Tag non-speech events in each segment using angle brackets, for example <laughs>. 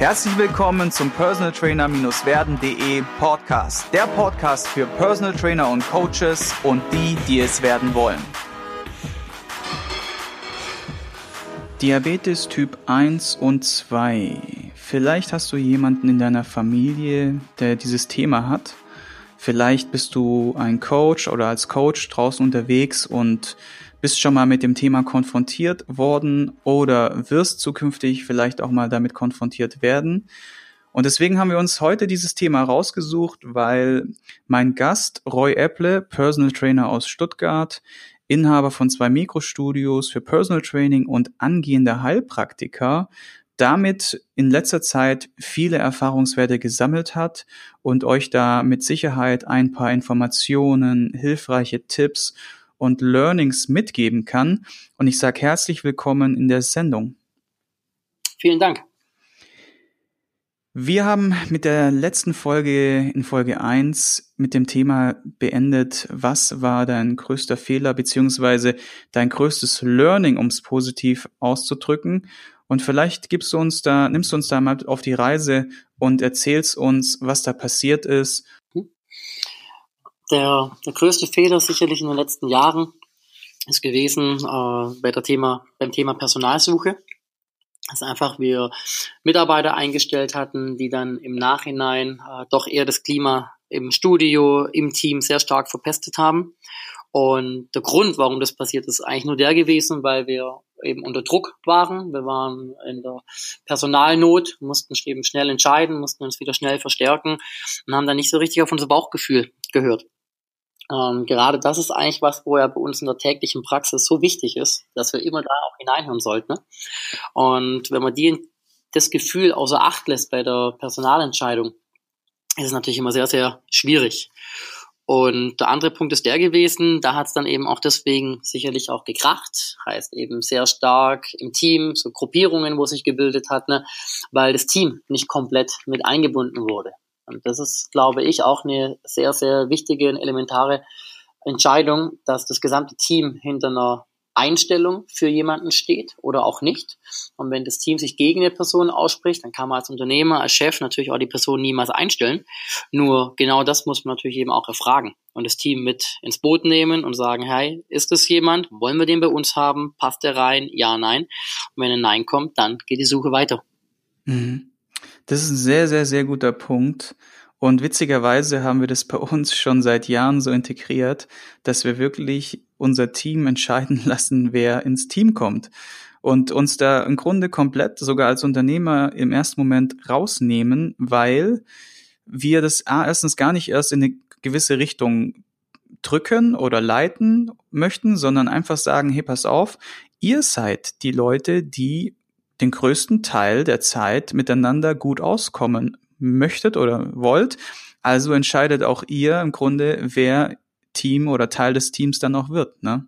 Herzlich willkommen zum Personal Trainer-werden.de Podcast. Der Podcast für Personal Trainer und Coaches und die, die es werden wollen. Diabetes Typ 1 und 2. Vielleicht hast du jemanden in deiner Familie, der dieses Thema hat. Vielleicht bist du ein Coach oder als Coach draußen unterwegs und bist schon mal mit dem Thema konfrontiert worden oder wirst zukünftig vielleicht auch mal damit konfrontiert werden. Und deswegen haben wir uns heute dieses Thema rausgesucht, weil mein Gast Roy Epple, Personal Trainer aus Stuttgart, Inhaber von zwei Mikrostudios für Personal Training und angehender Heilpraktiker, damit in letzter Zeit viele Erfahrungswerte gesammelt hat und euch da mit Sicherheit ein paar Informationen, hilfreiche Tipps und Learnings mitgeben kann. Und ich sage herzlich willkommen in der Sendung. Vielen Dank. Wir haben mit der letzten Folge in Folge 1 mit dem Thema beendet, was war dein größter Fehler beziehungsweise dein größtes Learning, um es positiv auszudrücken. Und vielleicht gibst du uns da, nimmst du uns da mal auf die Reise und erzählst uns, was da passiert ist der, der größte Fehler sicherlich in den letzten Jahren ist gewesen äh, bei der Thema, beim Thema Personalsuche. Dass einfach wir Mitarbeiter eingestellt hatten, die dann im Nachhinein äh, doch eher das Klima im Studio, im Team sehr stark verpestet haben. Und der Grund, warum das passiert, ist eigentlich nur der gewesen, weil wir eben unter Druck waren. Wir waren in der Personalnot, mussten eben schnell entscheiden, mussten uns wieder schnell verstärken und haben dann nicht so richtig auf unser Bauchgefühl gehört. Ähm, gerade das ist eigentlich was, wo ja bei uns in der täglichen Praxis so wichtig ist, dass wir immer da auch hineinhören sollten. Ne? Und wenn man die, das Gefühl außer Acht lässt bei der Personalentscheidung, ist es natürlich immer sehr, sehr schwierig. Und der andere Punkt ist der gewesen, da hat es dann eben auch deswegen sicherlich auch gekracht, heißt eben sehr stark im Team, so Gruppierungen, wo sich gebildet hat, ne, weil das Team nicht komplett mit eingebunden wurde. Und das ist, glaube ich, auch eine sehr, sehr wichtige und elementare Entscheidung, dass das gesamte Team hinter einer Einstellung für jemanden steht oder auch nicht. Und wenn das Team sich gegen eine Person ausspricht, dann kann man als Unternehmer, als Chef natürlich auch die Person niemals einstellen. Nur genau das muss man natürlich eben auch erfragen und das Team mit ins Boot nehmen und sagen, hey, ist das jemand? Wollen wir den bei uns haben? Passt der rein? Ja, nein. Und wenn ein Nein kommt, dann geht die Suche weiter. Mhm. Das ist ein sehr, sehr, sehr guter Punkt. Und witzigerweise haben wir das bei uns schon seit Jahren so integriert, dass wir wirklich unser Team entscheiden <laughs> lassen, wer ins Team kommt. Und uns da im Grunde komplett sogar als Unternehmer im ersten Moment rausnehmen, weil wir das erstens gar nicht erst in eine gewisse Richtung drücken oder leiten möchten, sondern einfach sagen, hey, pass auf, ihr seid die Leute, die den größten Teil der Zeit miteinander gut auskommen möchtet oder wollt. Also entscheidet auch ihr im Grunde, wer Team oder Teil des Teams dann auch wird. Ne?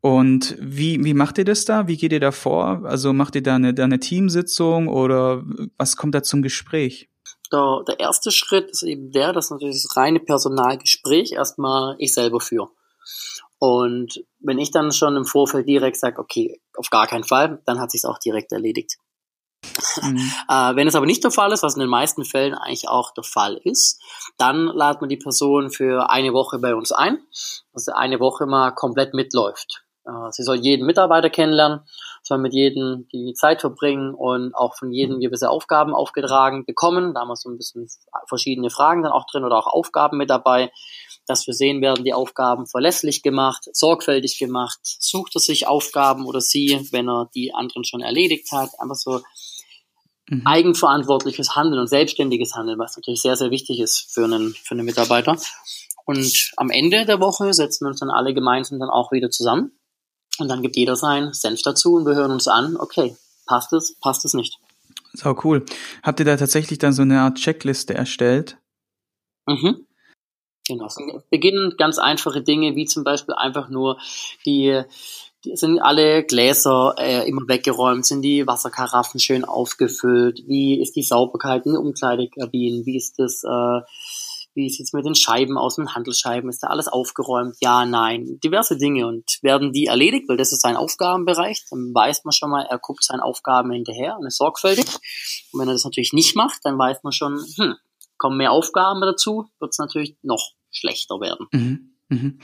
Und wie, wie macht ihr das da? Wie geht ihr da vor? Also macht ihr da eine, da eine Teamsitzung oder was kommt da zum Gespräch? Der, der erste Schritt ist eben der, dass natürlich das reine Personalgespräch erstmal ich selber führe. Und wenn ich dann schon im Vorfeld direkt sage, okay, auf gar keinen Fall, dann hat sich auch direkt erledigt. Mhm. <laughs> äh, wenn es aber nicht der Fall ist, was in den meisten Fällen eigentlich auch der Fall ist, dann ladet man die Person für eine Woche bei uns ein, dass sie eine Woche mal komplett mitläuft. Äh, sie soll jeden Mitarbeiter kennenlernen, soll mit jedem die Zeit verbringen und auch von jedem gewisse Aufgaben aufgetragen bekommen. Da haben wir so ein bisschen verschiedene Fragen dann auch drin oder auch Aufgaben mit dabei dass wir sehen, werden die Aufgaben verlässlich gemacht, sorgfältig gemacht, sucht er sich Aufgaben oder sie, wenn er die anderen schon erledigt hat, einfach so mhm. eigenverantwortliches Handeln und selbstständiges Handeln, was natürlich sehr, sehr wichtig ist für einen, für einen Mitarbeiter. Und am Ende der Woche setzen wir uns dann alle gemeinsam dann auch wieder zusammen und dann gibt jeder sein Senf dazu und wir hören uns an, okay, passt es, passt es nicht. So cool. Habt ihr da tatsächlich dann so eine Art Checkliste erstellt? Mhm. Genau. Beginnen ganz einfache Dinge, wie zum Beispiel einfach nur die, die sind alle Gläser äh, immer weggeräumt, sind die Wasserkaraffen schön aufgefüllt, wie ist die Sauberkeit in den Umkleidekabinen, wie ist das, äh, Wie sieht's mit den Scheiben aus, den Handelsscheiben? Ist da alles aufgeräumt? Ja, nein. Diverse Dinge. Und werden die erledigt, weil das ist sein Aufgabenbereich, dann weiß man schon mal, er guckt seinen Aufgaben hinterher und ist sorgfältig. Und wenn er das natürlich nicht macht, dann weiß man schon, hm, kommen mehr Aufgaben dazu, wird es natürlich noch schlechter werden. Mhm. Mhm.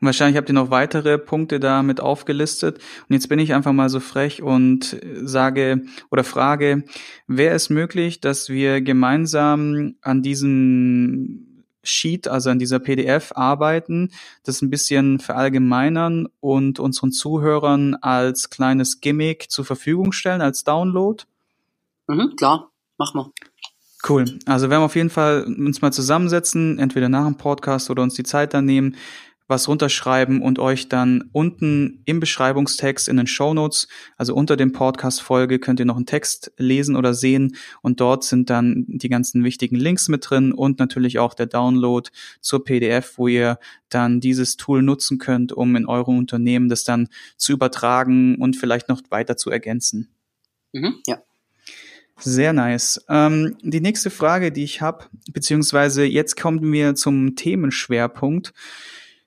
Und wahrscheinlich habt ihr noch weitere Punkte damit aufgelistet. Und jetzt bin ich einfach mal so frech und sage oder frage, wäre es möglich, dass wir gemeinsam an diesem Sheet, also an dieser PDF arbeiten, das ein bisschen verallgemeinern und unseren Zuhörern als kleines Gimmick zur Verfügung stellen, als Download? Mhm, klar, mach mal. Cool. Also werden wir auf jeden Fall uns mal zusammensetzen, entweder nach dem Podcast oder uns die Zeit dann nehmen, was runterschreiben und euch dann unten im Beschreibungstext in den Show Notes, also unter dem Podcast-Folge, könnt ihr noch einen Text lesen oder sehen und dort sind dann die ganzen wichtigen Links mit drin und natürlich auch der Download zur PDF, wo ihr dann dieses Tool nutzen könnt, um in eurem Unternehmen das dann zu übertragen und vielleicht noch weiter zu ergänzen. Mhm, ja. Sehr nice. Ähm, die nächste Frage, die ich habe, beziehungsweise jetzt kommen wir zum Themenschwerpunkt,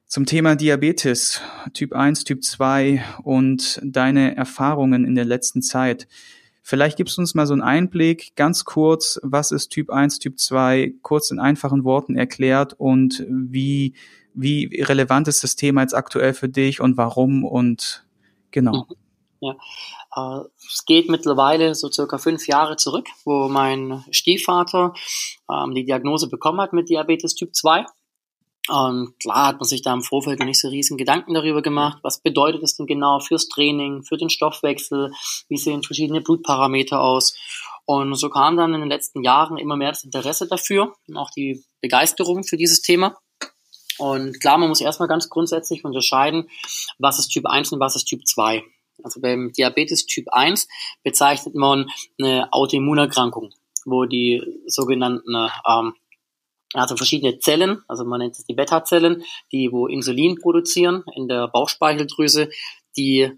zum Thema Diabetes, Typ 1, Typ 2 und deine Erfahrungen in der letzten Zeit. Vielleicht gibst du uns mal so einen Einblick, ganz kurz, was ist Typ 1, Typ 2, kurz in einfachen Worten erklärt und wie, wie relevant ist das Thema jetzt aktuell für dich und warum und genau. Mhm. Ja. Äh, es geht mittlerweile so circa fünf Jahre zurück, wo mein Stiefvater ähm, die Diagnose bekommen hat mit Diabetes Typ 2. Und klar hat man sich da im Vorfeld noch nicht so riesen Gedanken darüber gemacht, was bedeutet das denn genau fürs Training, für den Stoffwechsel, wie sehen verschiedene Blutparameter aus. Und so kam dann in den letzten Jahren immer mehr das Interesse dafür und auch die Begeisterung für dieses Thema. Und klar, man muss erstmal ganz grundsätzlich unterscheiden, was ist Typ 1 und was ist Typ 2. Also beim Diabetes Typ 1 bezeichnet man eine Autoimmunerkrankung, wo die sogenannten, ähm, also verschiedene Zellen, also man nennt es die Beta-Zellen, die wo Insulin produzieren in der Bauchspeicheldrüse, die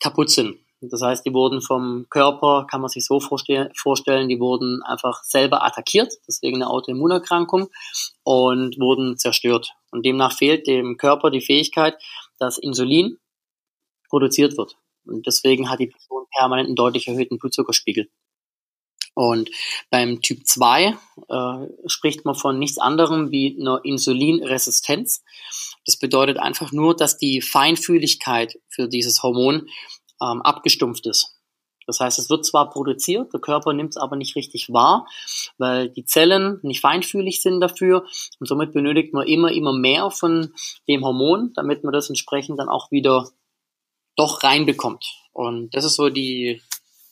kaputt sind. Das heißt, die wurden vom Körper, kann man sich so vorstellen, die wurden einfach selber attackiert, deswegen eine Autoimmunerkrankung, und wurden zerstört. Und demnach fehlt dem Körper die Fähigkeit, dass Insulin produziert wird. Und deswegen hat die Person permanent einen deutlich erhöhten Blutzuckerspiegel. Und beim Typ 2 äh, spricht man von nichts anderem wie einer Insulinresistenz. Das bedeutet einfach nur, dass die Feinfühligkeit für dieses Hormon ähm, abgestumpft ist. Das heißt, es wird zwar produziert, der Körper nimmt es aber nicht richtig wahr, weil die Zellen nicht feinfühlig sind dafür und somit benötigt man immer, immer mehr von dem Hormon, damit man das entsprechend dann auch wieder doch reinbekommt. Und das ist so die,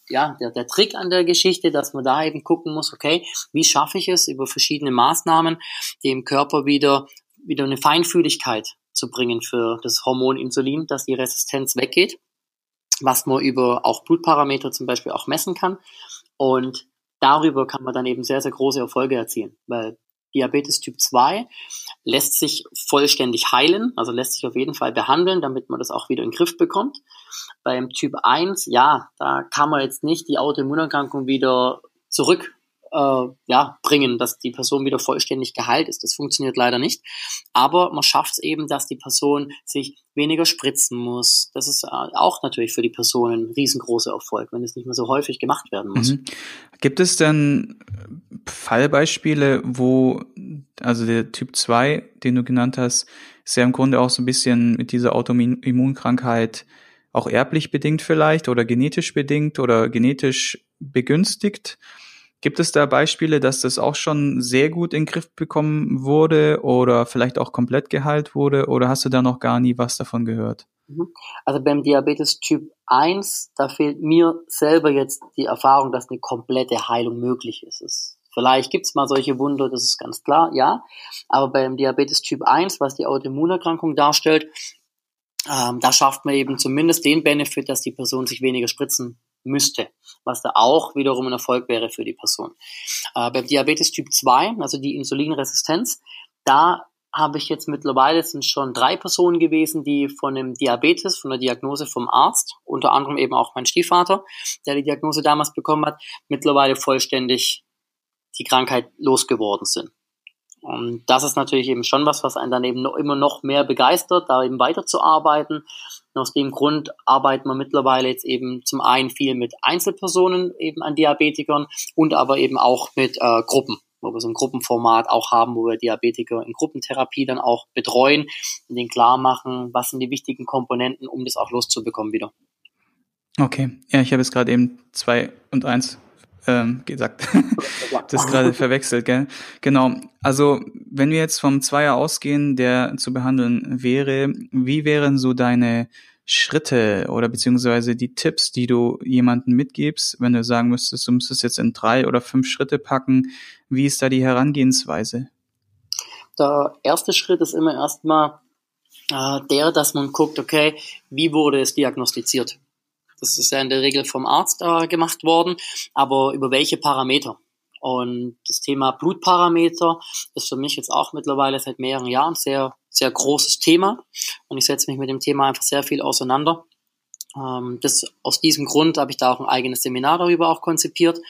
ja, der, der Trick an der Geschichte, dass man da eben gucken muss, okay, wie schaffe ich es über verschiedene Maßnahmen, dem Körper wieder, wieder eine Feinfühligkeit zu bringen für das Hormon Insulin, dass die Resistenz weggeht, was man über auch Blutparameter zum Beispiel auch messen kann. Und darüber kann man dann eben sehr, sehr große Erfolge erzielen, weil Diabetes Typ 2 lässt sich vollständig heilen, also lässt sich auf jeden Fall behandeln, damit man das auch wieder in den Griff bekommt. Beim Typ 1, ja, da kann man jetzt nicht die Autoimmunerkrankung wieder zurück äh, ja, bringen, dass die Person wieder vollständig geheilt ist. Das funktioniert leider nicht. Aber man schafft es eben, dass die Person sich weniger spritzen muss. Das ist äh, auch natürlich für die Person ein riesengroßer Erfolg, wenn es nicht mehr so häufig gemacht werden muss. Mhm. Gibt es denn Fallbeispiele, wo also der Typ 2, den du genannt hast, ist ja im Grunde auch so ein bisschen mit dieser Autoimmunkrankheit auch erblich bedingt vielleicht oder genetisch bedingt oder genetisch begünstigt. Gibt es da Beispiele, dass das auch schon sehr gut in den Griff bekommen wurde oder vielleicht auch komplett geheilt wurde oder hast du da noch gar nie was davon gehört? Mhm. Also beim Diabetes Typ 1, da fehlt mir selber jetzt die Erfahrung, dass eine komplette Heilung möglich ist. Es, vielleicht gibt's mal solche Wunder, das ist ganz klar, ja. Aber beim Diabetes Typ 1, was die Autoimmunerkrankung darstellt, ähm, da schafft man eben zumindest den Benefit, dass die Person sich weniger spritzen müsste, was da auch wiederum ein Erfolg wäre für die Person. Äh, beim Diabetes Typ 2, also die Insulinresistenz, da habe ich jetzt mittlerweile, sind schon drei Personen gewesen, die von dem Diabetes, von der Diagnose vom Arzt, unter anderem eben auch mein Stiefvater, der die Diagnose damals bekommen hat, mittlerweile vollständig die Krankheit losgeworden sind. Und das ist natürlich eben schon was, was einen dann eben noch, immer noch mehr begeistert, da eben weiterzuarbeiten. Und aus dem Grund arbeiten wir mittlerweile jetzt eben zum einen viel mit Einzelpersonen eben an Diabetikern und aber eben auch mit äh, Gruppen, wo wir so ein Gruppenformat auch haben, wo wir Diabetiker in Gruppentherapie dann auch betreuen und denen klar machen, was sind die wichtigen Komponenten, um das auch loszubekommen wieder. Okay, ja, ich habe jetzt gerade eben zwei und eins ähm, gesagt. <laughs> das gerade verwechselt, gell? Genau. Also, wenn wir jetzt vom Zweier ausgehen, der zu behandeln wäre, wie wären so deine Schritte oder beziehungsweise die Tipps, die du jemanden mitgibst, wenn du sagen müsstest, du müsstest jetzt in drei oder fünf Schritte packen, wie ist da die Herangehensweise? Der erste Schritt ist immer erstmal äh, der, dass man guckt, okay, wie wurde es diagnostiziert? Das ist ja in der Regel vom Arzt äh, gemacht worden, aber über welche Parameter? Und das Thema Blutparameter ist für mich jetzt auch mittlerweile seit mehreren Jahren sehr, sehr großes Thema. Und ich setze mich mit dem Thema einfach sehr viel auseinander. Ähm, das, aus diesem Grund habe ich da auch ein eigenes Seminar darüber auch konzipiert.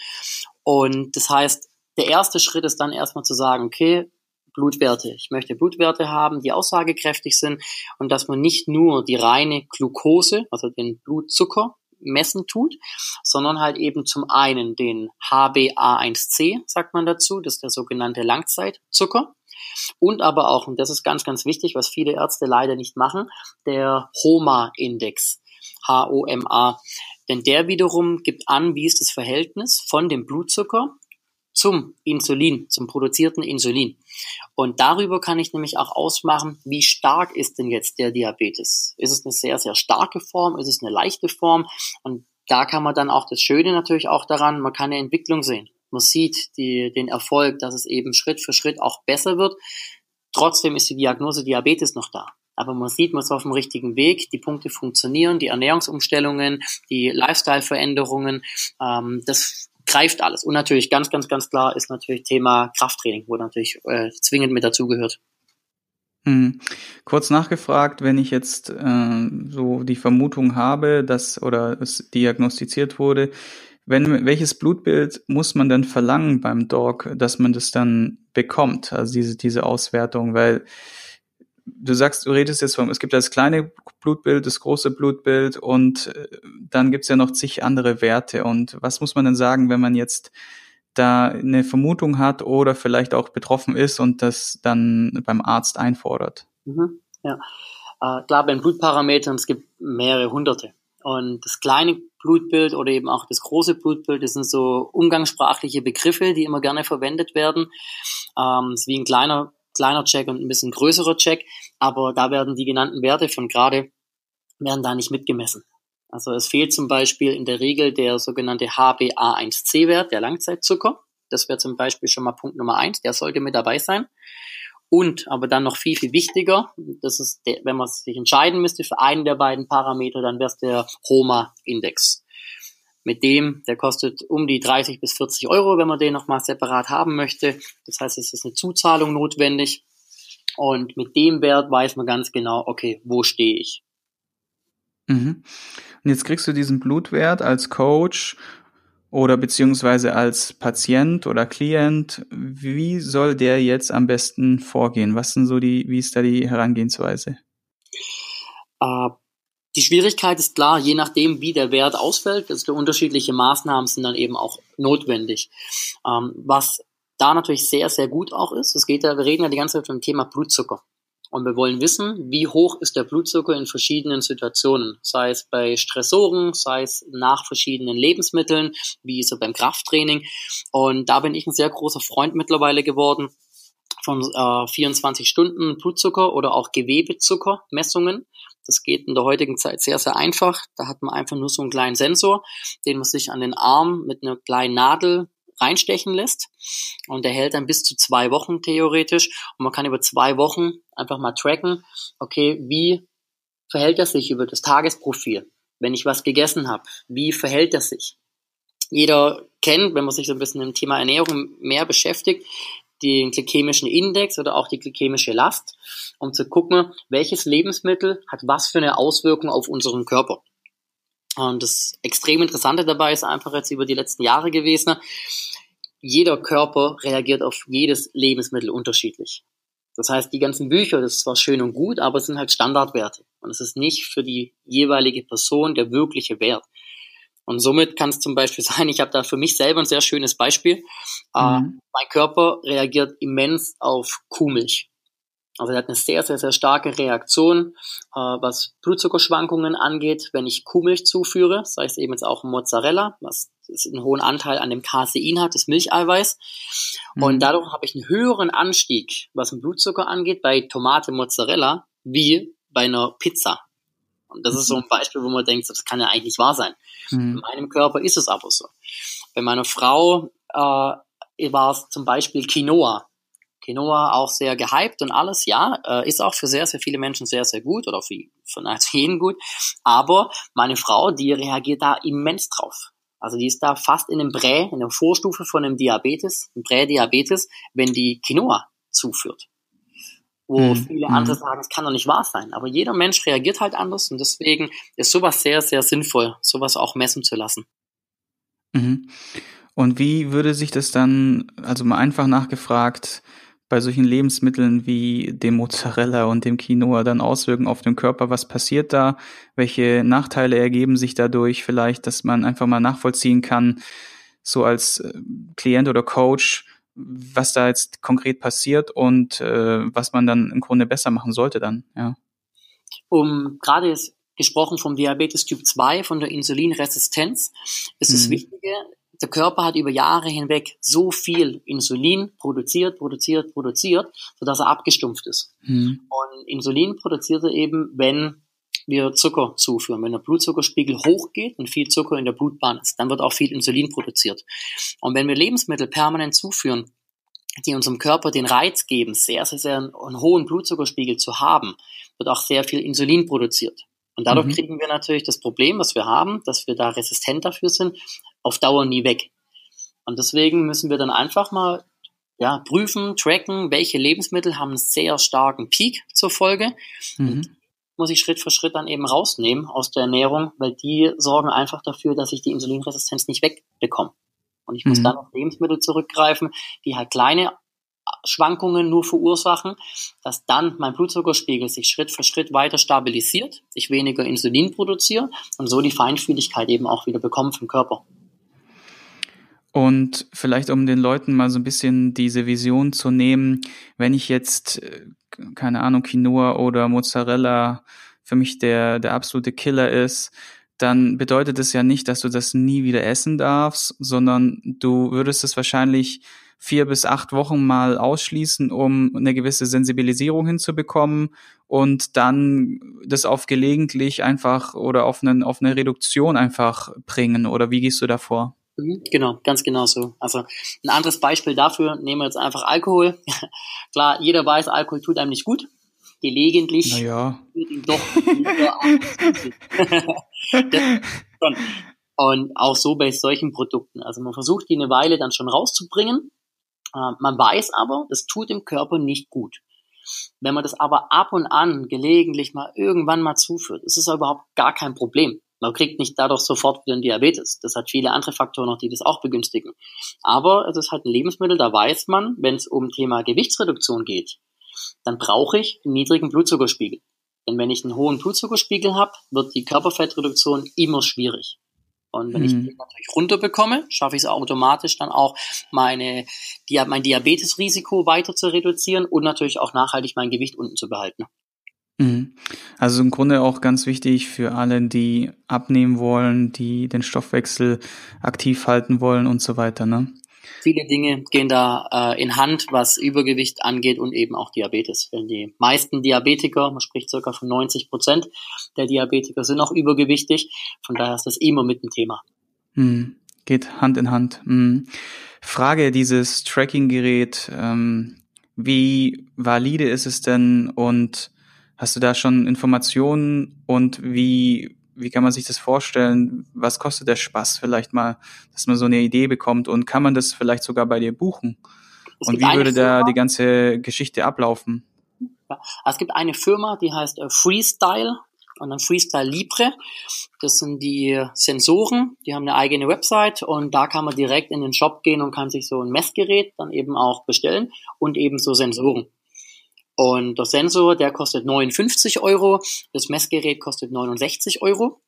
Und das heißt, der erste Schritt ist dann erstmal zu sagen, okay, Blutwerte. Ich möchte Blutwerte haben, die aussagekräftig sind und dass man nicht nur die reine Glucose, also den Blutzucker, messen tut, sondern halt eben zum einen den HbA1c, sagt man dazu, das ist der sogenannte Langzeitzucker. Und aber auch, und das ist ganz, ganz wichtig, was viele Ärzte leider nicht machen, der HOMA-Index, H-O-M-A. Denn der wiederum gibt an, wie ist das Verhältnis von dem Blutzucker zum Insulin, zum produzierten Insulin. Und darüber kann ich nämlich auch ausmachen, wie stark ist denn jetzt der Diabetes? Ist es eine sehr, sehr starke Form? Ist es eine leichte Form? Und da kann man dann auch das Schöne natürlich auch daran, man kann eine Entwicklung sehen. Man sieht die, den Erfolg, dass es eben Schritt für Schritt auch besser wird. Trotzdem ist die Diagnose Diabetes noch da. Aber man sieht, man ist auf dem richtigen Weg, die Punkte funktionieren, die Ernährungsumstellungen, die Lifestyle-Veränderungen, ähm, das greift alles. Und natürlich ganz, ganz, ganz klar ist natürlich Thema Krafttraining, wo natürlich äh, zwingend mit dazugehört. Hm. Kurz nachgefragt, wenn ich jetzt äh, so die Vermutung habe, dass oder es diagnostiziert wurde, wenn, welches Blutbild muss man denn verlangen beim Dog, dass man das dann bekommt, also diese, diese Auswertung, weil du sagst, du redest jetzt vom, es gibt das kleine Blutbild, das große Blutbild und äh, dann gibt's ja noch zig andere Werte. Und was muss man denn sagen, wenn man jetzt da eine Vermutung hat oder vielleicht auch betroffen ist und das dann beim Arzt einfordert? Mhm, ja, äh, klar, bei den Blutparametern, es gibt mehrere hunderte. Und das kleine Blutbild oder eben auch das große Blutbild, das sind so umgangssprachliche Begriffe, die immer gerne verwendet werden. Ähm, ist wie ein kleiner kleiner Check und ein bisschen größerer Check, aber da werden die genannten Werte von gerade werden da nicht mitgemessen. Also es fehlt zum Beispiel in der Regel der sogenannte HbA1c-Wert, der Langzeitzucker. Das wäre zum Beispiel schon mal Punkt Nummer eins, der sollte mit dabei sein. Und, aber dann noch viel, viel wichtiger, das ist, der, wenn man sich entscheiden müsste für einen der beiden Parameter, dann wäre es der HOMA-Index mit dem, der kostet um die 30 bis 40 Euro, wenn man den nochmal separat haben möchte. Das heißt, es ist eine Zuzahlung notwendig. Und mit dem Wert weiß man ganz genau, okay, wo stehe ich. Mhm. Und jetzt kriegst du diesen Blutwert als Coach oder beziehungsweise als Patient oder Klient. Wie soll der jetzt am besten vorgehen? Was sind so die, wie ist da die Herangehensweise? Äh, die Schwierigkeit ist klar, je nachdem, wie der Wert ausfällt, also unterschiedliche Maßnahmen sind dann eben auch notwendig. Ähm, was da natürlich sehr, sehr gut auch ist, es geht ja, wir reden ja die ganze Zeit vom Thema Blutzucker. Und wir wollen wissen, wie hoch ist der Blutzucker in verschiedenen Situationen, sei es bei Stressoren, sei es nach verschiedenen Lebensmitteln, wie er beim Krafttraining. Und da bin ich ein sehr großer Freund mittlerweile geworden von äh, 24 Stunden Blutzucker oder auch Gewebezuckermessungen. Das geht in der heutigen Zeit sehr, sehr einfach. Da hat man einfach nur so einen kleinen Sensor, den man sich an den Arm mit einer kleinen Nadel reinstechen lässt. Und der hält dann bis zu zwei Wochen theoretisch. Und man kann über zwei Wochen einfach mal tracken, okay, wie verhält er sich über das Tagesprofil? Wenn ich was gegessen habe, wie verhält er sich? Jeder kennt, wenn man sich so ein bisschen im Thema Ernährung mehr beschäftigt, den glykämischen Index oder auch die glykämische Last, um zu gucken, welches Lebensmittel hat was für eine Auswirkung auf unseren Körper. Und das extrem Interessante dabei ist einfach jetzt über die letzten Jahre gewesen. jeder Körper reagiert auf jedes Lebensmittel unterschiedlich. Das heißt, die ganzen Bücher, das ist zwar schön und gut, aber es sind halt Standardwerte. Und es ist nicht für die jeweilige Person der wirkliche Wert. Und somit kann es zum Beispiel <laughs> sein, ich habe da für mich selber ein sehr schönes Beispiel. Äh, mhm. Mein Körper reagiert immens auf Kuhmilch. Also er hat eine sehr, sehr, sehr starke Reaktion, äh, was Blutzuckerschwankungen angeht, wenn ich Kuhmilch zuführe, sei es eben jetzt auch Mozzarella, was einen hohen Anteil an dem Casein hat, das Milcheiweiß. Mhm. Und dadurch habe ich einen höheren Anstieg, was den Blutzucker angeht, bei Tomate Mozzarella, wie bei einer Pizza. Und das ist so ein mhm. Beispiel, wo man denkt, das kann ja eigentlich nicht wahr sein. Mhm. In meinem Körper ist es aber so. Bei meiner Frau äh, war es zum Beispiel Quinoa. Quinoa auch sehr gehypt und alles, ja, äh, ist auch für sehr, sehr viele Menschen sehr, sehr gut oder für, für nahezu <laughs> jeden gut. Aber meine Frau, die reagiert da immens drauf. Also die ist da fast in einem Prä, in der Vorstufe von einem Diabetes, einem Prädiabetes, wenn die Quinoa zuführt. Wo mhm. viele andere mhm. sagen, es kann doch nicht wahr sein. Aber jeder Mensch reagiert halt anders und deswegen ist sowas sehr, sehr sinnvoll, sowas auch messen zu lassen. Mhm. Und wie würde sich das dann, also mal einfach nachgefragt, bei solchen Lebensmitteln wie dem Mozzarella und dem Quinoa dann auswirken auf den Körper? Was passiert da? Welche Nachteile ergeben sich dadurch? Vielleicht, dass man einfach mal nachvollziehen kann, so als äh, Klient oder Coach, was da jetzt konkret passiert und äh, was man dann im Grunde besser machen sollte dann, ja. Um gerade jetzt gesprochen vom Diabetes Typ 2, von der Insulinresistenz, ist das mhm. Wichtige, der Körper hat über Jahre hinweg so viel Insulin produziert, produziert, produziert, sodass er abgestumpft ist. Mhm. Und Insulin produziert er eben, wenn wir Zucker zuführen. Wenn der Blutzuckerspiegel hochgeht und viel Zucker in der Blutbahn ist, dann wird auch viel Insulin produziert. Und wenn wir Lebensmittel permanent zuführen, die unserem Körper den Reiz geben, sehr, sehr, sehr einen hohen Blutzuckerspiegel zu haben, wird auch sehr viel Insulin produziert. Und dadurch mhm. kriegen wir natürlich das Problem, was wir haben, dass wir da resistent dafür sind, auf Dauer nie weg. Und deswegen müssen wir dann einfach mal ja, prüfen, tracken, welche Lebensmittel haben einen sehr starken Peak zur Folge. Mhm. Muss ich Schritt für Schritt dann eben rausnehmen aus der Ernährung, weil die sorgen einfach dafür, dass ich die Insulinresistenz nicht wegbekomme. Und ich muss mhm. dann auf Lebensmittel zurückgreifen, die halt kleine Schwankungen nur verursachen, dass dann mein Blutzuckerspiegel sich Schritt für Schritt weiter stabilisiert, ich weniger Insulin produziere und so die Feinfühligkeit eben auch wieder bekomme vom Körper. Und vielleicht, um den Leuten mal so ein bisschen diese Vision zu nehmen, wenn ich jetzt, äh, keine Ahnung, Quinoa oder Mozzarella für mich der, der absolute Killer ist, dann bedeutet es ja nicht, dass du das nie wieder essen darfst, sondern du würdest es wahrscheinlich vier bis acht Wochen mal ausschließen, um eine gewisse Sensibilisierung hinzubekommen und dann das auf gelegentlich einfach oder auf, einen, auf eine Reduktion einfach bringen. Oder wie gehst du davor? Mhm, genau, ganz genau so. Also ein anderes Beispiel dafür, nehmen wir jetzt einfach Alkohol. <laughs> Klar, jeder weiß, Alkohol tut einem nicht gut. Gelegentlich naja. doch <laughs> Und auch so bei solchen Produkten. Also man versucht die eine Weile dann schon rauszubringen. Äh, man weiß aber, das tut dem Körper nicht gut. Wenn man das aber ab und an gelegentlich mal irgendwann mal zuführt, ist es überhaupt gar kein Problem. Man kriegt nicht dadurch sofort wieder einen Diabetes. Das hat viele andere Faktoren noch, die das auch begünstigen. Aber es ist halt ein Lebensmittel, da weiß man, wenn es um Thema Gewichtsreduktion geht, dann brauche ich einen niedrigen Blutzuckerspiegel. Denn wenn ich einen hohen Blutzuckerspiegel habe, wird die Körperfettreduktion immer schwierig. Und wenn hm. ich den natürlich runterbekomme, schaffe ich es automatisch dann auch, meine, mein Diabetesrisiko weiter zu reduzieren und natürlich auch nachhaltig mein Gewicht unten zu behalten. Mhm. Also im Grunde auch ganz wichtig für alle, die abnehmen wollen, die den Stoffwechsel aktiv halten wollen und so weiter, ne? Viele Dinge gehen da äh, in Hand, was Übergewicht angeht und eben auch Diabetes. Denn die meisten Diabetiker, man spricht circa von 90 Prozent der Diabetiker sind auch übergewichtig. Von daher ist das immer mit ein Thema. Mhm. Geht Hand in Hand. Mhm. Frage dieses Tracking-Gerät, ähm, wie valide ist es denn und Hast du da schon Informationen und wie, wie kann man sich das vorstellen? Was kostet der Spaß vielleicht mal, dass man so eine Idee bekommt und kann man das vielleicht sogar bei dir buchen? Es und wie würde da die ganze Geschichte ablaufen? Ja, es gibt eine Firma, die heißt äh, Freestyle. und dann Freestyle Libre. Das sind die Sensoren, die haben eine eigene Website und da kann man direkt in den Shop gehen und kann sich so ein Messgerät dann eben auch bestellen und eben so Sensoren. Und der Sensor, der kostet 59 Euro, das Messgerät kostet 69 Euro.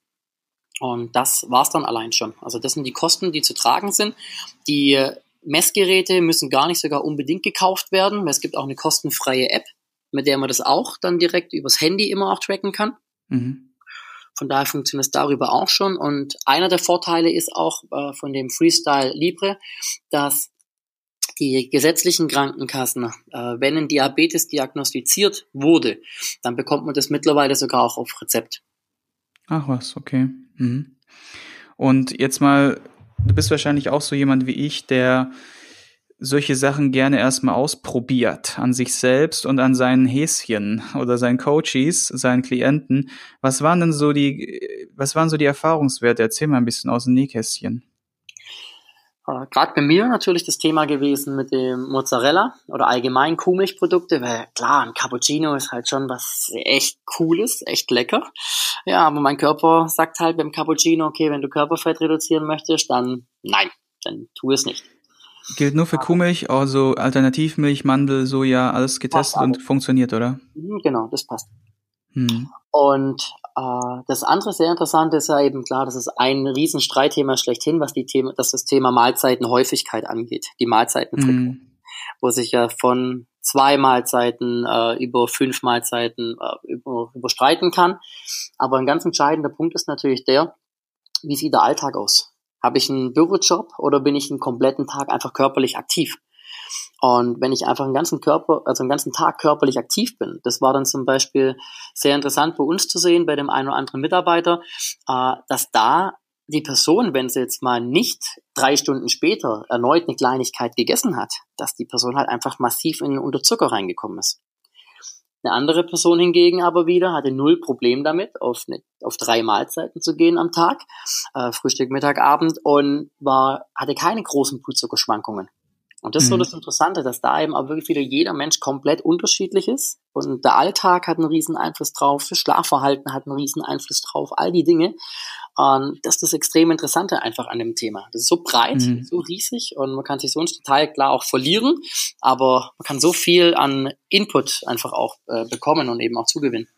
Und das war's dann allein schon. Also das sind die Kosten, die zu tragen sind. Die Messgeräte müssen gar nicht sogar unbedingt gekauft werden, es gibt auch eine kostenfreie App, mit der man das auch dann direkt übers Handy immer auch tracken kann. Mhm. Von daher funktioniert es darüber auch schon. Und einer der Vorteile ist auch äh, von dem Freestyle Libre, dass die gesetzlichen Krankenkassen, äh, wenn ein Diabetes diagnostiziert wurde, dann bekommt man das mittlerweile sogar auch auf Rezept. Ach was, okay. Mhm. Und jetzt mal, du bist wahrscheinlich auch so jemand wie ich, der solche Sachen gerne erstmal ausprobiert an sich selbst und an seinen Häschen oder seinen Coaches, seinen Klienten. Was waren denn so die, was waren so die Erfahrungswerte? Erzähl mal ein bisschen aus dem Nähkästchen. Äh, Gerade bei mir natürlich das Thema gewesen mit dem Mozzarella oder allgemein Kuhmilchprodukte, weil klar, ein Cappuccino ist halt schon was echt Cooles, echt lecker. Ja, aber mein Körper sagt halt beim Cappuccino, okay, wenn du Körperfett reduzieren möchtest, dann nein, dann tu es nicht. Gilt nur für Kuhmilch, also Alternativmilch, Mandel, Soja, alles getestet und funktioniert, oder? Mhm, genau, das passt. Hm. Und das andere sehr interessante ist ja eben klar, das ist ein Riesenstreitthema schlechthin, was die Thema, dass das Thema Mahlzeitenhäufigkeit angeht, die Mahlzeitenfrequenz, mhm. wo sich ja von zwei Mahlzeiten äh, über fünf Mahlzeiten äh, über, überstreiten kann. Aber ein ganz entscheidender Punkt ist natürlich der, wie sieht der Alltag aus? Habe ich einen Bürojob oder bin ich einen kompletten Tag einfach körperlich aktiv? Und wenn ich einfach einen ganzen Körper, also einen ganzen Tag körperlich aktiv bin, das war dann zum Beispiel sehr interessant bei uns zu sehen, bei dem einen oder anderen Mitarbeiter, äh, dass da die Person, wenn sie jetzt mal nicht drei Stunden später erneut eine Kleinigkeit gegessen hat, dass die Person halt einfach massiv in Unterzucker reingekommen ist. Eine andere Person hingegen aber wieder hatte null Problem damit, auf, eine, auf drei Mahlzeiten zu gehen am Tag, äh, Frühstück, Mittag, Abend und war, hatte keine großen Blutzuckerschwankungen. Und das ist so mhm. das Interessante, dass da eben auch wirklich wieder jeder Mensch komplett unterschiedlich ist. Und der Alltag hat einen riesen Einfluss drauf, das Schlafverhalten hat einen riesen Einfluss drauf, all die Dinge. Und das ist das extrem Interessante einfach an dem Thema. Das ist so breit, mhm. so riesig und man kann sich so ins Detail klar auch verlieren, aber man kann so viel an Input einfach auch äh, bekommen und eben auch zugewinnen.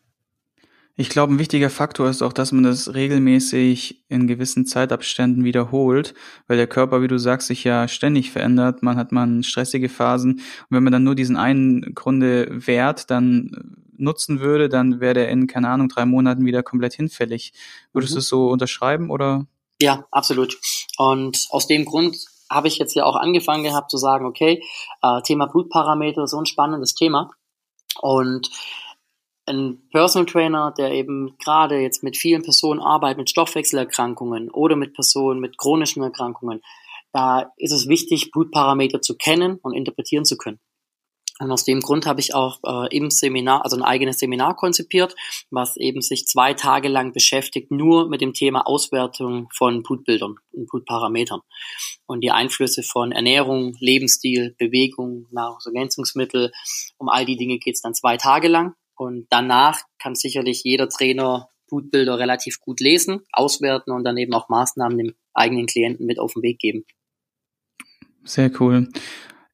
Ich glaube, ein wichtiger Faktor ist auch, dass man das regelmäßig in gewissen Zeitabständen wiederholt, weil der Körper, wie du sagst, sich ja ständig verändert. Man hat man stressige Phasen. Und wenn man dann nur diesen einen Grunde Wert dann nutzen würde, dann wäre der in, keine Ahnung, drei Monaten wieder komplett hinfällig. Würdest mhm. du es so unterschreiben oder? Ja, absolut. Und aus dem Grund habe ich jetzt ja auch angefangen gehabt zu sagen, okay, äh, Thema Blutparameter, so ein spannendes Thema. Und ein Personal Trainer, der eben gerade jetzt mit vielen Personen arbeitet, mit Stoffwechselerkrankungen oder mit Personen mit chronischen Erkrankungen, da ist es wichtig, Blutparameter zu kennen und interpretieren zu können. Und aus dem Grund habe ich auch äh, im Seminar, also ein eigenes Seminar konzipiert, was eben sich zwei Tage lang beschäftigt, nur mit dem Thema Auswertung von Blutbildern und Blutparametern. Und die Einflüsse von Ernährung, Lebensstil, Bewegung, Nahrungsergänzungsmittel, um all die Dinge geht es dann zwei Tage lang. Und danach kann sicherlich jeder Trainer Blutbilder relativ gut lesen, auswerten und dann eben auch Maßnahmen dem eigenen Klienten mit auf den Weg geben. Sehr cool.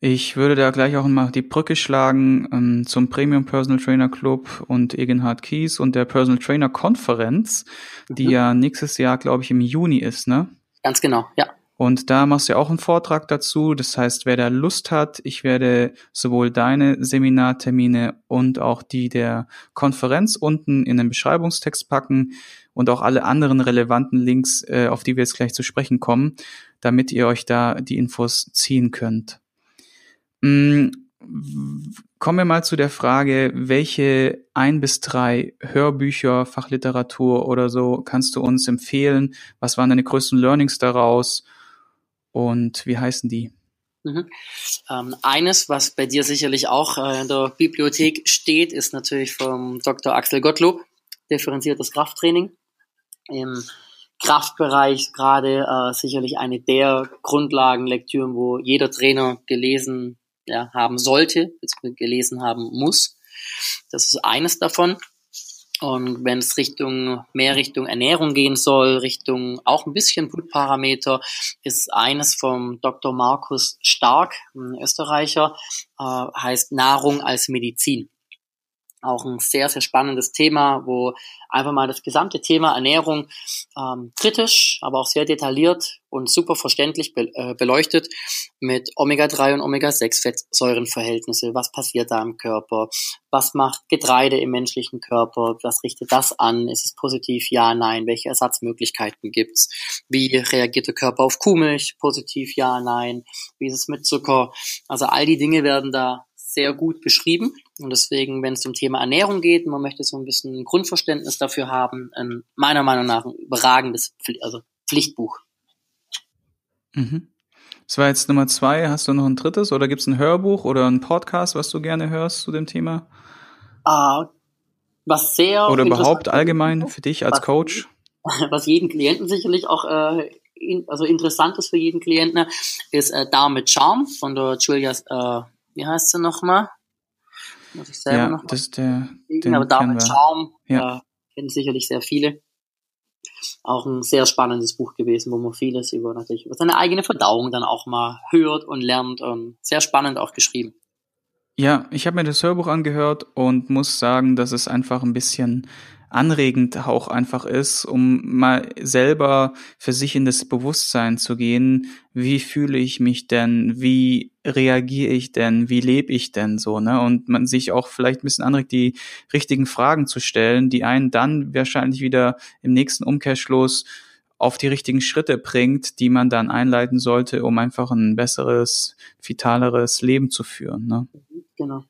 Ich würde da gleich auch mal die Brücke schlagen ähm, zum Premium Personal Trainer Club und Egenhard Kies und der Personal Trainer Konferenz, die mhm. ja nächstes Jahr, glaube ich, im Juni ist, ne? Ganz genau, ja. Und da machst du ja auch einen Vortrag dazu. Das heißt, wer da Lust hat, ich werde sowohl deine Seminartermine und auch die der Konferenz unten in den Beschreibungstext packen und auch alle anderen relevanten Links, äh, auf die wir jetzt gleich zu sprechen kommen, damit ihr euch da die Infos ziehen könnt. Mhm. Kommen wir mal zu der Frage, welche ein bis drei Hörbücher, Fachliteratur oder so kannst du uns empfehlen? Was waren deine größten Learnings daraus? Und wie heißen die? Mhm. Ähm, eines, was bei dir sicherlich auch äh, in der Bibliothek steht, ist natürlich vom Dr. Axel Gottlob, differenziertes Krafttraining. Im Kraftbereich gerade äh, sicherlich eine der Grundlagenlektüren, wo jeder Trainer gelesen ja, haben sollte, gelesen haben muss. Das ist eines davon. Und wenn es Richtung, mehr Richtung Ernährung gehen soll, Richtung auch ein bisschen Blutparameter, ist eines vom Dr. Markus Stark, ein Österreicher, äh, heißt Nahrung als Medizin auch ein sehr, sehr spannendes Thema, wo einfach mal das gesamte Thema Ernährung ähm, kritisch, aber auch sehr detailliert und super verständlich be äh, beleuchtet mit Omega-3 und Omega-6-Fettsäurenverhältnisse. Was passiert da im Körper? Was macht Getreide im menschlichen Körper? Was richtet das an? Ist es positiv? Ja, nein. Welche Ersatzmöglichkeiten gibt's? Wie reagiert der Körper auf Kuhmilch? Positiv? Ja, nein. Wie ist es mit Zucker? Also all die Dinge werden da sehr gut beschrieben. Und deswegen, wenn es zum Thema Ernährung geht, man möchte so ein bisschen ein Grundverständnis dafür haben, ein, meiner Meinung nach ein überragendes also Pflichtbuch. Mhm. Das war jetzt Nummer zwei. Hast du noch ein drittes oder gibt es ein Hörbuch oder ein Podcast, was du gerne hörst zu dem Thema? Uh, was sehr oder überhaupt allgemein für dich als was, Coach? <laughs> Was jeden Klienten sicherlich auch äh, in, also interessant ist für jeden Klienten, ist äh, Dame mit Charme von der Julia äh, wie heißt sie nochmal? Muss ich selber ja, noch das ist der, den aber David Schaum ja. äh, kennen sicherlich sehr viele. Auch ein sehr spannendes Buch gewesen, wo man vieles über natürlich über seine eigene Verdauung dann auch mal hört und lernt und sehr spannend auch geschrieben. Ja, ich habe mir das Hörbuch angehört und muss sagen, dass es einfach ein bisschen anregend auch einfach ist, um mal selber für sich in das Bewusstsein zu gehen, wie fühle ich mich denn, wie reagiere ich denn, wie lebe ich denn so, ne? Und man sich auch vielleicht ein bisschen anregt, die richtigen Fragen zu stellen, die einen dann wahrscheinlich wieder im nächsten Umkehrschluss auf die richtigen Schritte bringt, die man dann einleiten sollte, um einfach ein besseres, vitaleres Leben zu führen. Ne? Genau.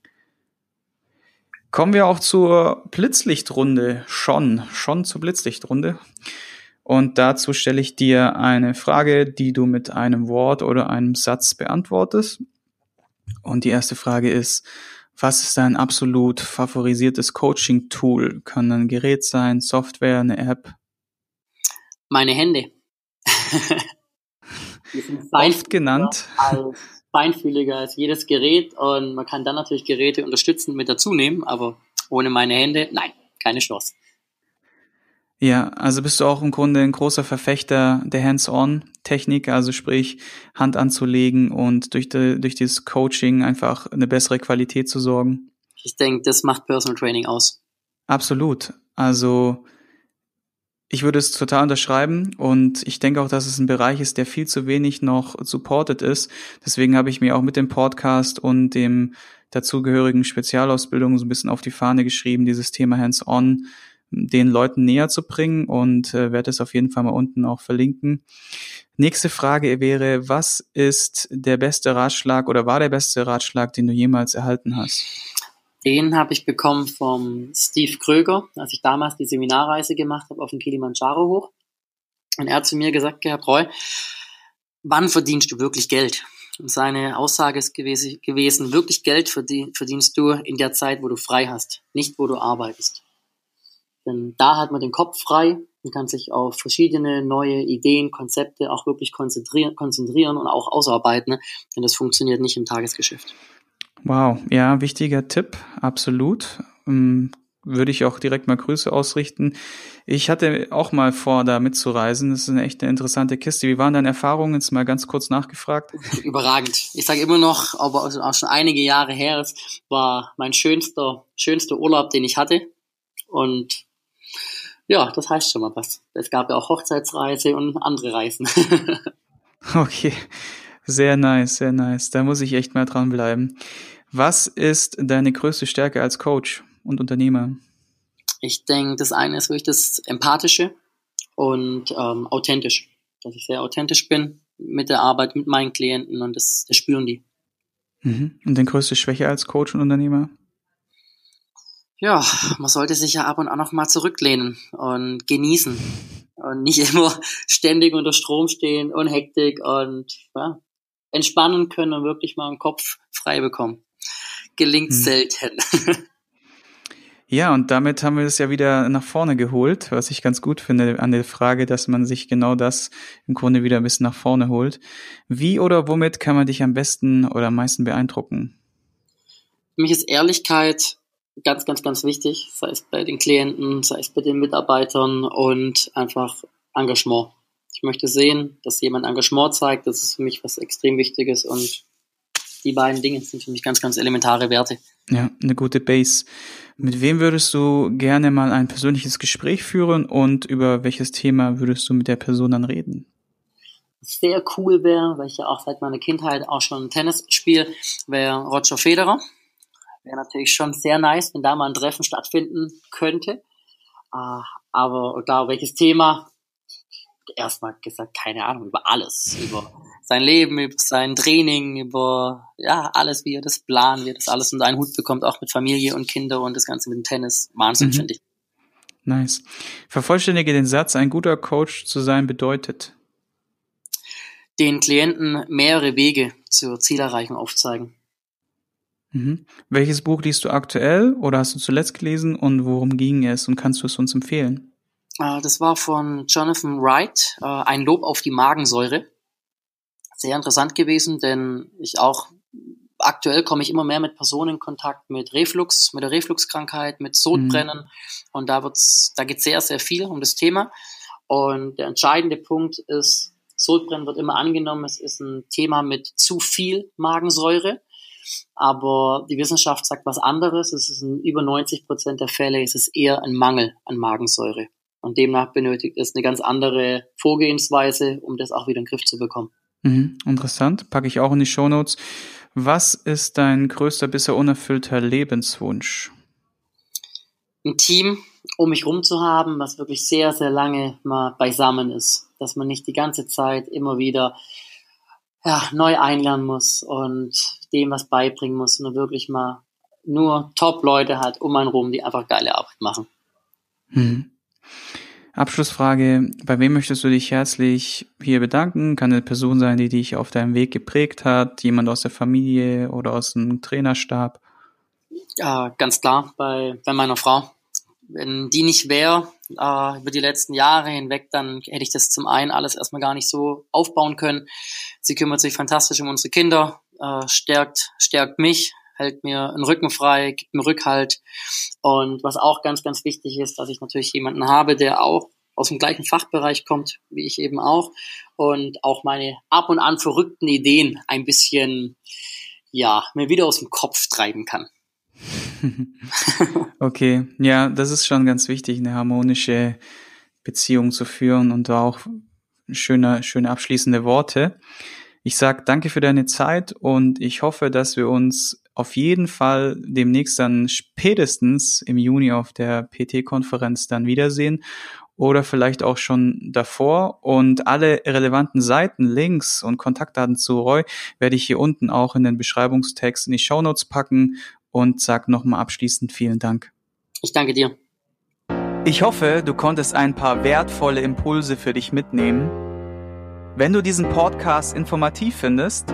Kommen wir auch zur Blitzlichtrunde. Schon, schon zur Blitzlichtrunde. Und dazu stelle ich dir eine Frage, die du mit einem Wort oder einem Satz beantwortest. Und die erste Frage ist, was ist dein absolut favorisiertes Coaching-Tool? Kann ein Gerät sein, Software, eine App? Meine Hände. <laughs> Oft genannt. Als feinfühliger als jedes Gerät und man kann dann natürlich Geräte unterstützend mit dazu nehmen, aber ohne meine Hände, nein, keine Chance. Ja, also bist du auch im Grunde ein großer Verfechter der Hands-on-Technik, also sprich Hand anzulegen und durch, die, durch dieses Coaching einfach eine bessere Qualität zu sorgen. Ich denke, das macht Personal Training aus. Absolut. Also ich würde es total unterschreiben und ich denke auch, dass es ein Bereich ist, der viel zu wenig noch supported ist. Deswegen habe ich mir auch mit dem Podcast und dem dazugehörigen Spezialausbildung so ein bisschen auf die Fahne geschrieben, dieses Thema Hands-on den Leuten näher zu bringen und äh, werde es auf jeden Fall mal unten auch verlinken. Nächste Frage wäre, was ist der beste Ratschlag oder war der beste Ratschlag, den du jemals erhalten hast? Den habe ich bekommen vom Steve Kröger, als ich damals die Seminarreise gemacht habe auf den Kilimanjaro hoch. Und er hat zu mir gesagt gehabt, Roy, wann verdienst du wirklich Geld? Und seine Aussage ist gewesen, gewesen wirklich Geld verdienst du in der Zeit, wo du frei hast, nicht wo du arbeitest. Denn da hat man den Kopf frei und kann sich auf verschiedene neue Ideen, Konzepte auch wirklich konzentrieren, konzentrieren und auch ausarbeiten, denn das funktioniert nicht im Tagesgeschäft. Wow, ja, wichtiger Tipp, absolut. Ähm, würde ich auch direkt mal Grüße ausrichten. Ich hatte auch mal vor, da mitzureisen. Das ist eine echt eine interessante Kiste. Wie waren deine Erfahrungen? Jetzt mal ganz kurz nachgefragt. <laughs> Überragend. Ich sage immer noch, aber auch schon einige Jahre her, es war mein schönster, schönster Urlaub, den ich hatte. Und ja, das heißt schon mal was. Es gab ja auch Hochzeitsreise und andere Reisen. <laughs> okay. Sehr nice, sehr nice. Da muss ich echt mal dranbleiben. Was ist deine größte Stärke als Coach und Unternehmer? Ich denke, das eine ist wirklich das Empathische und ähm, authentisch. Dass ich sehr authentisch bin mit der Arbeit mit meinen Klienten und das, das spüren die. Mhm. Und deine größte Schwäche als Coach und Unternehmer? Ja, man sollte sich ja ab und an noch mal zurücklehnen und genießen und nicht <laughs> immer ständig unter Strom stehen und Hektik und ja, entspannen können und wirklich mal einen Kopf frei bekommen. Gelingt hm. selten. <laughs> Ja, und damit haben wir es ja wieder nach vorne geholt, was ich ganz gut finde an der Frage, dass man sich genau das im Grunde wieder ein bisschen nach vorne holt. Wie oder womit kann man dich am besten oder am meisten beeindrucken? Für mich ist Ehrlichkeit ganz, ganz, ganz wichtig, sei es bei den Klienten, sei es bei den Mitarbeitern und einfach Engagement. Ich möchte sehen, dass jemand Engagement zeigt. Das ist für mich was extrem Wichtiges und die beiden Dinge sind für mich ganz, ganz elementare Werte. Ja, eine gute Base. Mit wem würdest du gerne mal ein persönliches Gespräch führen und über welches Thema würdest du mit der Person dann reden? Sehr cool wäre, weil ich ja auch seit meiner Kindheit auch schon Tennis spiele, wäre Roger Federer. Wäre natürlich schon sehr nice, wenn da mal ein Treffen stattfinden könnte. Ah, aber klar, welches Thema? Erstmal gesagt, keine Ahnung, über alles. Über sein Leben, über sein Training, über ja, alles, wie er das plant, wie er das alles unter einen Hut bekommt, auch mit Familie und Kinder und das Ganze mit dem Tennis. Wahnsinn, mhm. finde ich. Nice. Vervollständige den Satz, ein guter Coach zu sein bedeutet. Den Klienten mehrere Wege zur Zielerreichung aufzeigen. Mhm. Welches Buch liest du aktuell oder hast du zuletzt gelesen und worum ging es und kannst du es uns empfehlen? Äh, das war von Jonathan Wright, äh, ein Lob auf die Magensäure. Sehr interessant gewesen, denn ich auch aktuell komme ich immer mehr mit Personen in Kontakt mit Reflux, mit der Refluxkrankheit, mit Sodbrennen mhm. und da wird's, da geht sehr, sehr viel um das Thema. Und der entscheidende Punkt ist, Sodbrennen wird immer angenommen, es ist ein Thema mit zu viel Magensäure. Aber die Wissenschaft sagt was anderes. Es ist in über 90 Prozent der Fälle es ist eher ein Mangel an Magensäure. Und demnach benötigt es eine ganz andere Vorgehensweise, um das auch wieder in den Griff zu bekommen. Mhm, interessant, packe ich auch in die Show Notes. Was ist dein größter bisher unerfüllter Lebenswunsch? Ein Team um mich rum zu haben, was wirklich sehr, sehr lange mal beisammen ist. Dass man nicht die ganze Zeit immer wieder ja, neu einlernen muss und dem was beibringen muss, sondern wirklich mal nur Top-Leute hat um einen rum, die einfach geile Arbeit machen. Hm. Abschlussfrage, bei wem möchtest du dich herzlich hier bedanken? Kann eine Person sein, die dich auf deinem Weg geprägt hat, jemand aus der Familie oder aus dem Trainerstab? Ja, ganz klar, bei, bei meiner Frau. Wenn die nicht wäre, äh, über die letzten Jahre hinweg, dann hätte ich das zum einen alles erstmal gar nicht so aufbauen können. Sie kümmert sich fantastisch um unsere Kinder, äh, stärkt, stärkt mich, hält mir einen Rücken frei, gibt mir Rückhalt. Und was auch ganz, ganz wichtig ist, dass ich natürlich jemanden habe, der auch aus dem gleichen Fachbereich kommt, wie ich eben auch, und auch meine ab und an verrückten Ideen ein bisschen, ja, mir wieder aus dem Kopf treiben kann. <laughs> okay, ja, das ist schon ganz wichtig, eine harmonische Beziehung zu führen und auch schöne, schöne abschließende Worte. Ich sag danke für deine Zeit und ich hoffe, dass wir uns auf jeden Fall demnächst dann spätestens im Juni auf der PT-Konferenz dann wiedersehen oder vielleicht auch schon davor. Und alle relevanten Seiten, Links und Kontaktdaten zu Roy werde ich hier unten auch in den Beschreibungstext in die Shownotes packen und sag nochmal abschließend vielen Dank. Ich danke dir. Ich hoffe, du konntest ein paar wertvolle Impulse für dich mitnehmen wenn du diesen Podcast informativ findest,